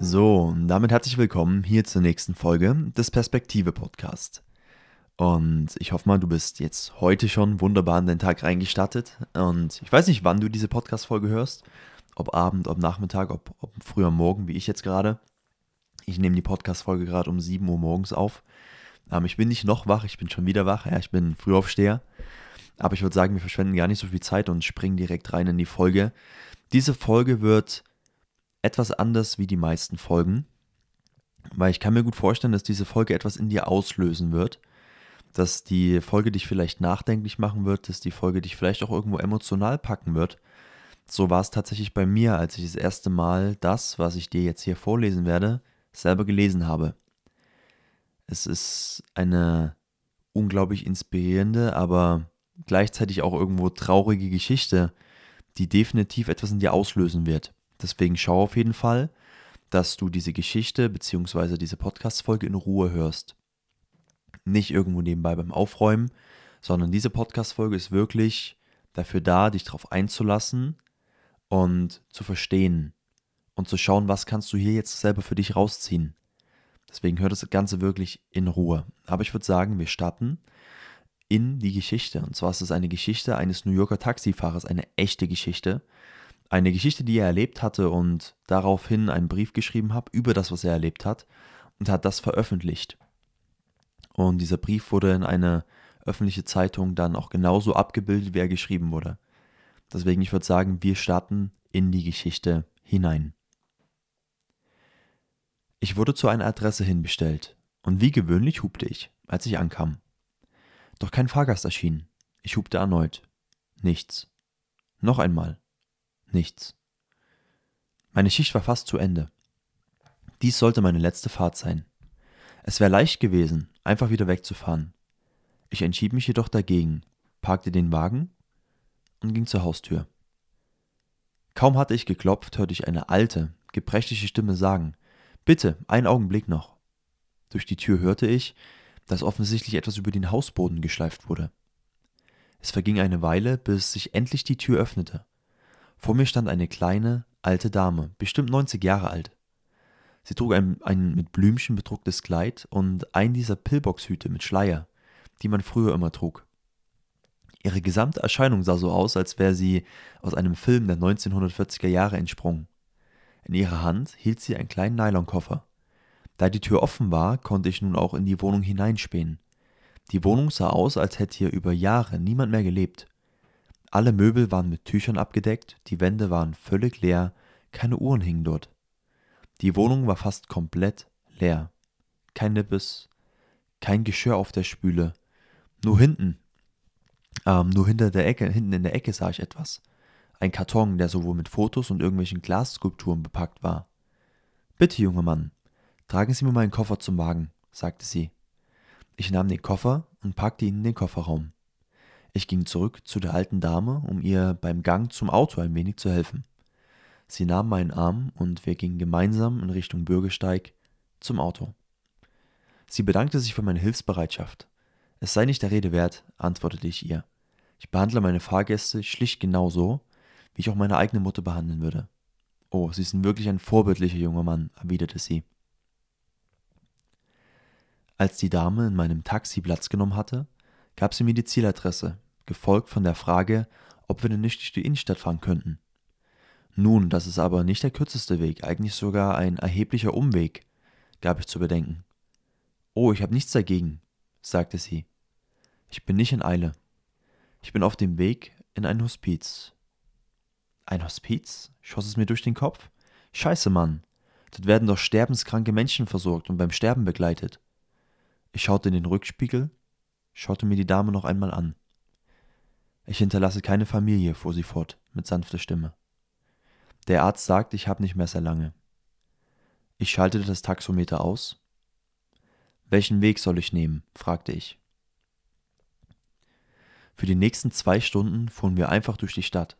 So, und damit herzlich willkommen hier zur nächsten Folge des Perspektive Podcast. Und ich hoffe mal, du bist jetzt heute schon wunderbar in den Tag reingestartet. Und ich weiß nicht, wann du diese Podcast-Folge hörst. Ob Abend, ob Nachmittag, ob, ob früher Morgen, wie ich jetzt gerade. Ich nehme die Podcast-Folge gerade um 7 Uhr morgens auf. Ähm, ich bin nicht noch wach, ich bin schon wieder wach. Ja, ich bin Frühaufsteher. Aber ich würde sagen, wir verschwenden gar nicht so viel Zeit und springen direkt rein in die Folge. Diese Folge wird etwas anders wie die meisten Folgen, weil ich kann mir gut vorstellen, dass diese Folge etwas in dir auslösen wird, dass die Folge dich vielleicht nachdenklich machen wird, dass die Folge dich vielleicht auch irgendwo emotional packen wird. So war es tatsächlich bei mir, als ich das erste Mal das, was ich dir jetzt hier vorlesen werde, selber gelesen habe. Es ist eine unglaublich inspirierende, aber gleichzeitig auch irgendwo traurige Geschichte, die definitiv etwas in dir auslösen wird. Deswegen schau auf jeden Fall, dass du diese Geschichte bzw. diese Podcast-Folge in Ruhe hörst. Nicht irgendwo nebenbei beim Aufräumen, sondern diese Podcast-Folge ist wirklich dafür da, dich darauf einzulassen und zu verstehen und zu schauen, was kannst du hier jetzt selber für dich rausziehen. Deswegen hör das Ganze wirklich in Ruhe. Aber ich würde sagen, wir starten in die Geschichte. Und zwar ist es eine Geschichte eines New Yorker Taxifahrers, eine echte Geschichte eine Geschichte, die er erlebt hatte und daraufhin einen Brief geschrieben habe über das, was er erlebt hat und hat das veröffentlicht. Und dieser Brief wurde in eine öffentliche Zeitung dann auch genauso abgebildet, wie er geschrieben wurde. Deswegen, ich würde sagen, wir starten in die Geschichte hinein. Ich wurde zu einer Adresse hinbestellt und wie gewöhnlich hupte ich, als ich ankam. Doch kein Fahrgast erschien. Ich hupte erneut. Nichts. Noch einmal. Nichts. Meine Schicht war fast zu Ende. Dies sollte meine letzte Fahrt sein. Es wäre leicht gewesen, einfach wieder wegzufahren. Ich entschied mich jedoch dagegen, parkte den Wagen und ging zur Haustür. Kaum hatte ich geklopft, hörte ich eine alte, gebrechliche Stimme sagen, Bitte, einen Augenblick noch. Durch die Tür hörte ich, dass offensichtlich etwas über den Hausboden geschleift wurde. Es verging eine Weile, bis sich endlich die Tür öffnete. Vor mir stand eine kleine, alte Dame, bestimmt 90 Jahre alt. Sie trug ein, ein mit Blümchen bedrucktes Kleid und einen dieser Pillboxhüte mit Schleier, die man früher immer trug. Ihre gesamte Erscheinung sah so aus, als wäre sie aus einem Film der 1940er Jahre entsprungen. In ihrer Hand hielt sie einen kleinen Nylonkoffer. Da die Tür offen war, konnte ich nun auch in die Wohnung hineinspähen. Die Wohnung sah aus, als hätte hier über Jahre niemand mehr gelebt. Alle Möbel waren mit Tüchern abgedeckt, die Wände waren völlig leer, keine Uhren hingen dort. Die Wohnung war fast komplett leer. Kein Nippes, kein Geschirr auf der Spüle. Nur hinten, ähm, nur hinter der Ecke, hinten in der Ecke sah ich etwas. Ein Karton, der sowohl mit Fotos und irgendwelchen Glasskulpturen bepackt war. Bitte, junger Mann, tragen Sie mir meinen Koffer zum Wagen, sagte sie. Ich nahm den Koffer und packte ihn in den Kofferraum. Ich ging zurück zu der alten Dame, um ihr beim Gang zum Auto ein wenig zu helfen. Sie nahm meinen Arm und wir gingen gemeinsam in Richtung Bürgersteig zum Auto. Sie bedankte sich für meine Hilfsbereitschaft. Es sei nicht der Rede wert, antwortete ich ihr. Ich behandle meine Fahrgäste schlicht genauso, wie ich auch meine eigene Mutter behandeln würde. Oh, Sie sind wirklich ein vorbildlicher junger Mann, erwiderte sie. Als die Dame in meinem Taxi Platz genommen hatte, gab sie mir die Zieladresse, gefolgt von der Frage, ob wir denn nicht durch die Innenstadt fahren könnten. Nun, das ist aber nicht der kürzeste Weg, eigentlich sogar ein erheblicher Umweg, gab ich zu bedenken. Oh, ich habe nichts dagegen, sagte sie. Ich bin nicht in Eile. Ich bin auf dem Weg in ein Hospiz. Ein Hospiz? schoss es mir durch den Kopf. Scheiße, Mann. Dort werden doch sterbenskranke Menschen versorgt und beim Sterben begleitet. Ich schaute in den Rückspiegel schaute mir die Dame noch einmal an. Ich hinterlasse keine Familie, fuhr sie fort, mit sanfter Stimme. Der Arzt sagt, ich habe nicht mehr sehr lange. Ich schaltete das Taxometer aus. Welchen Weg soll ich nehmen? fragte ich. Für die nächsten zwei Stunden fuhren wir einfach durch die Stadt.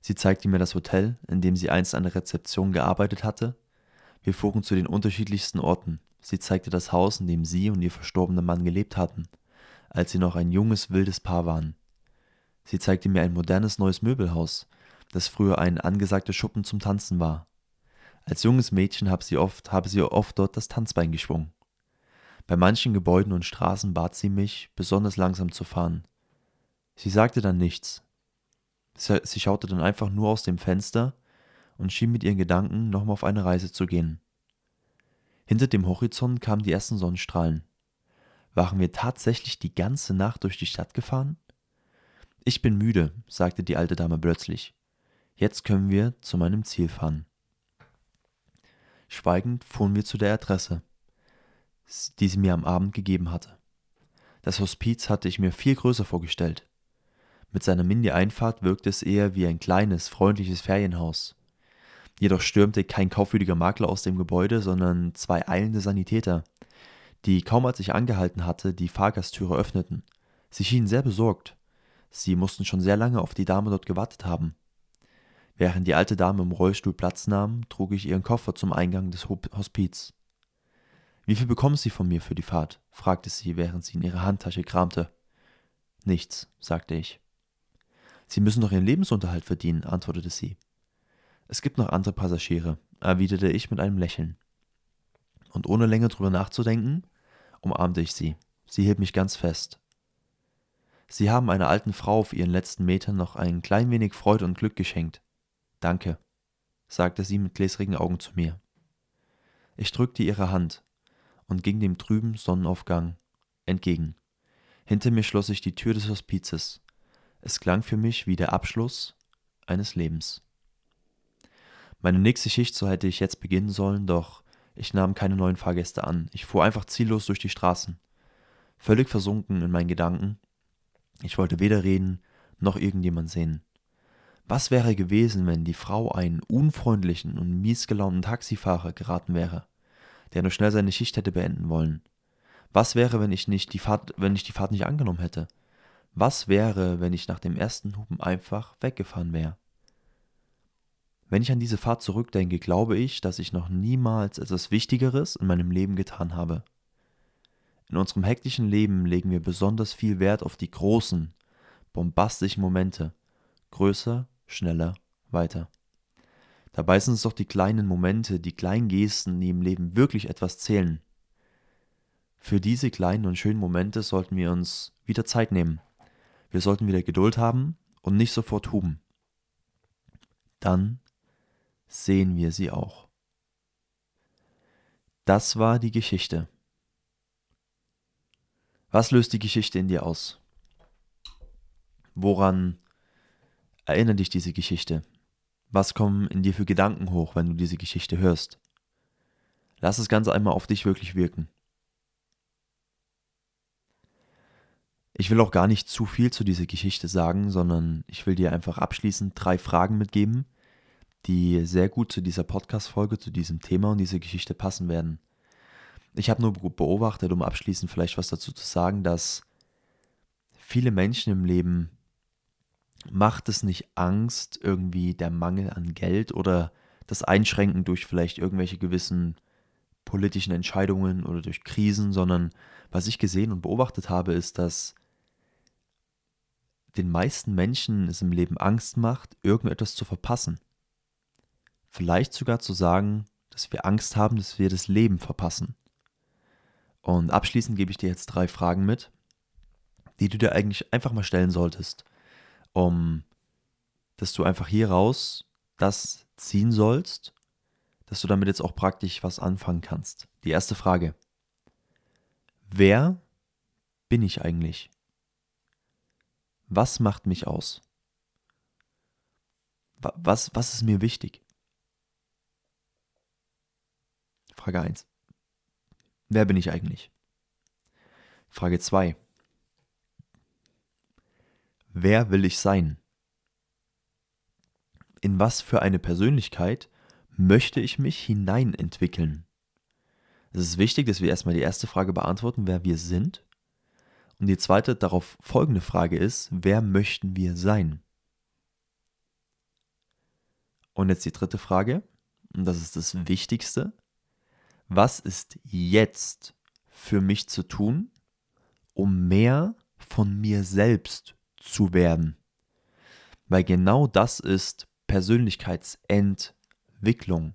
Sie zeigte mir das Hotel, in dem sie einst an der Rezeption gearbeitet hatte. Wir fuhren zu den unterschiedlichsten Orten. Sie zeigte das Haus, in dem sie und ihr verstorbener Mann gelebt hatten als sie noch ein junges, wildes Paar waren. Sie zeigte mir ein modernes neues Möbelhaus, das früher ein angesagter Schuppen zum Tanzen war. Als junges Mädchen habe sie, oft, dort das Tanzbein geschwungen. Bei manchen Gebäuden und Straßen bat sie mich, besonders langsam zu fahren. Sie sagte dann nichts. Sie schaute dann einfach nur aus dem Fenster und schien mit ihren Gedanken nochmal auf eine Reise zu gehen. Hinter dem Horizont kamen die ersten Sonnenstrahlen. Waren wir tatsächlich die ganze Nacht durch die Stadt gefahren? Ich bin müde, sagte die alte Dame plötzlich. Jetzt können wir zu meinem Ziel fahren. Schweigend fuhren wir zu der Adresse, die sie mir am Abend gegeben hatte. Das Hospiz hatte ich mir viel größer vorgestellt. Mit seiner Mini-Einfahrt wirkte es eher wie ein kleines, freundliches Ferienhaus. Jedoch stürmte kein kaufwürdiger Makler aus dem Gebäude, sondern zwei eilende Sanitäter, die kaum als ich angehalten hatte, die Fahrgasttüre öffneten. Sie schienen sehr besorgt. Sie mussten schon sehr lange auf die Dame dort gewartet haben. Während die alte Dame im Rollstuhl Platz nahm, trug ich ihren Koffer zum Eingang des Hospiz. Wie viel bekommen Sie von mir für die Fahrt? fragte sie, während sie in ihrer Handtasche kramte. Nichts, sagte ich. Sie müssen doch Ihren Lebensunterhalt verdienen, antwortete sie. Es gibt noch andere Passagiere, erwiderte ich mit einem Lächeln. Und ohne länger drüber nachzudenken, umarmte ich sie. Sie hielt mich ganz fest. Sie haben einer alten Frau auf ihren letzten Metern noch ein klein wenig Freude und Glück geschenkt. Danke, sagte sie mit gläsrigen Augen zu mir. Ich drückte ihre Hand und ging dem trüben Sonnenaufgang entgegen. Hinter mir schloss sich die Tür des Hospizes. Es klang für mich wie der Abschluss eines Lebens. Meine nächste Schicht, so hätte ich jetzt beginnen sollen, doch ich nahm keine neuen Fahrgäste an. Ich fuhr einfach ziellos durch die Straßen. Völlig versunken in meinen Gedanken, ich wollte weder reden noch irgendjemand sehen. Was wäre gewesen, wenn die Frau einen unfreundlichen und miesgelaunten Taxifahrer geraten wäre, der nur schnell seine Schicht hätte beenden wollen? Was wäre, wenn ich nicht die Fahrt, wenn ich die Fahrt nicht angenommen hätte? Was wäre, wenn ich nach dem ersten Hupen einfach weggefahren wäre? Wenn ich an diese Fahrt zurückdenke, glaube ich, dass ich noch niemals etwas Wichtigeres in meinem Leben getan habe. In unserem hektischen Leben legen wir besonders viel Wert auf die großen, bombastischen Momente. Größer, schneller, weiter. Dabei sind es doch die kleinen Momente, die kleinen Gesten, die im Leben wirklich etwas zählen. Für diese kleinen und schönen Momente sollten wir uns wieder Zeit nehmen. Wir sollten wieder Geduld haben und nicht sofort huben. Dann sehen wir sie auch. Das war die Geschichte. Was löst die Geschichte in dir aus? Woran erinnert dich diese Geschichte? Was kommen in dir für Gedanken hoch, wenn du diese Geschichte hörst? Lass das Ganze einmal auf dich wirklich wirken. Ich will auch gar nicht zu viel zu dieser Geschichte sagen, sondern ich will dir einfach abschließend drei Fragen mitgeben, die sehr gut zu dieser Podcast-Folge, zu diesem Thema und dieser Geschichte passen werden. Ich habe nur beobachtet, um abschließend vielleicht was dazu zu sagen, dass viele Menschen im Leben macht es nicht Angst, irgendwie der Mangel an Geld oder das Einschränken durch vielleicht irgendwelche gewissen politischen Entscheidungen oder durch Krisen, sondern was ich gesehen und beobachtet habe, ist, dass den meisten Menschen es im Leben Angst macht, irgendetwas zu verpassen. Vielleicht sogar zu sagen, dass wir Angst haben, dass wir das Leben verpassen. Und abschließend gebe ich dir jetzt drei Fragen mit, die du dir eigentlich einfach mal stellen solltest, um dass du einfach hier raus das ziehen sollst, dass du damit jetzt auch praktisch was anfangen kannst. Die erste Frage. Wer bin ich eigentlich? Was macht mich aus? Was, was ist mir wichtig? Frage 1. Wer bin ich eigentlich? Frage 2. Wer will ich sein? In was für eine Persönlichkeit möchte ich mich hineinentwickeln? Es ist wichtig, dass wir erstmal die erste Frage beantworten, wer wir sind. Und die zweite darauf folgende Frage ist, wer möchten wir sein? Und jetzt die dritte Frage, und das ist das Wichtigste was ist jetzt für mich zu tun, um mehr von mir selbst zu werden? Weil genau das ist Persönlichkeitsentwicklung.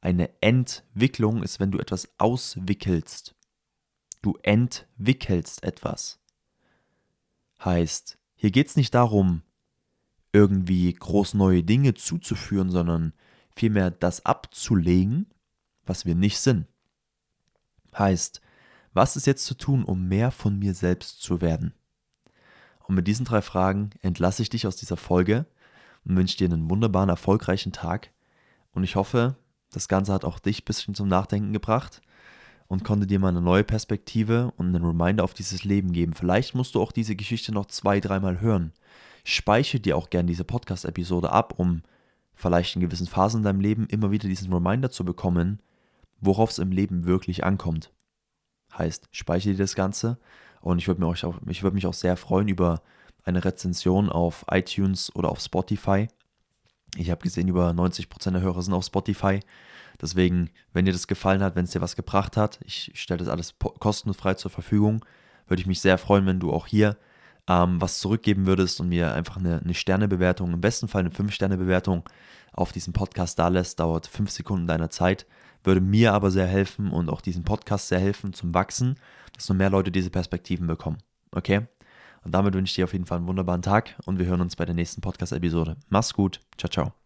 Eine Entwicklung ist, wenn du etwas auswickelst. Du entwickelst etwas. Heißt, hier geht es nicht darum, irgendwie groß neue Dinge zuzuführen, sondern vielmehr das abzulegen, was wir nicht sind. Heißt, was ist jetzt zu tun, um mehr von mir selbst zu werden? Und mit diesen drei Fragen entlasse ich dich aus dieser Folge und wünsche dir einen wunderbaren, erfolgreichen Tag. Und ich hoffe, das Ganze hat auch dich ein bisschen zum Nachdenken gebracht und konnte dir mal eine neue Perspektive und einen Reminder auf dieses Leben geben. Vielleicht musst du auch diese Geschichte noch zwei, dreimal hören. Speichere dir auch gerne diese Podcast-Episode ab, um vielleicht in gewissen Phasen in deinem Leben immer wieder diesen Reminder zu bekommen, worauf es im Leben wirklich ankommt. Heißt, speichere dir das Ganze und ich würde mich, auch, würd mich auch sehr freuen über eine Rezension auf iTunes oder auf Spotify. Ich habe gesehen, über 90% der Hörer sind auf Spotify. Deswegen, wenn dir das gefallen hat, wenn es dir was gebracht hat, ich stelle das alles kostenfrei zur Verfügung, würde ich mich sehr freuen, wenn du auch hier ähm, was zurückgeben würdest und mir einfach eine, eine Sternebewertung, im besten Fall eine 5-Sterne-Bewertung auf diesem Podcast da lässt. Dauert 5 Sekunden deiner Zeit, würde mir aber sehr helfen und auch diesem Podcast sehr helfen zum Wachsen, dass noch mehr Leute diese Perspektiven bekommen. Okay? Und damit wünsche ich dir auf jeden Fall einen wunderbaren Tag und wir hören uns bei der nächsten Podcast-Episode. Mach's gut. Ciao, ciao.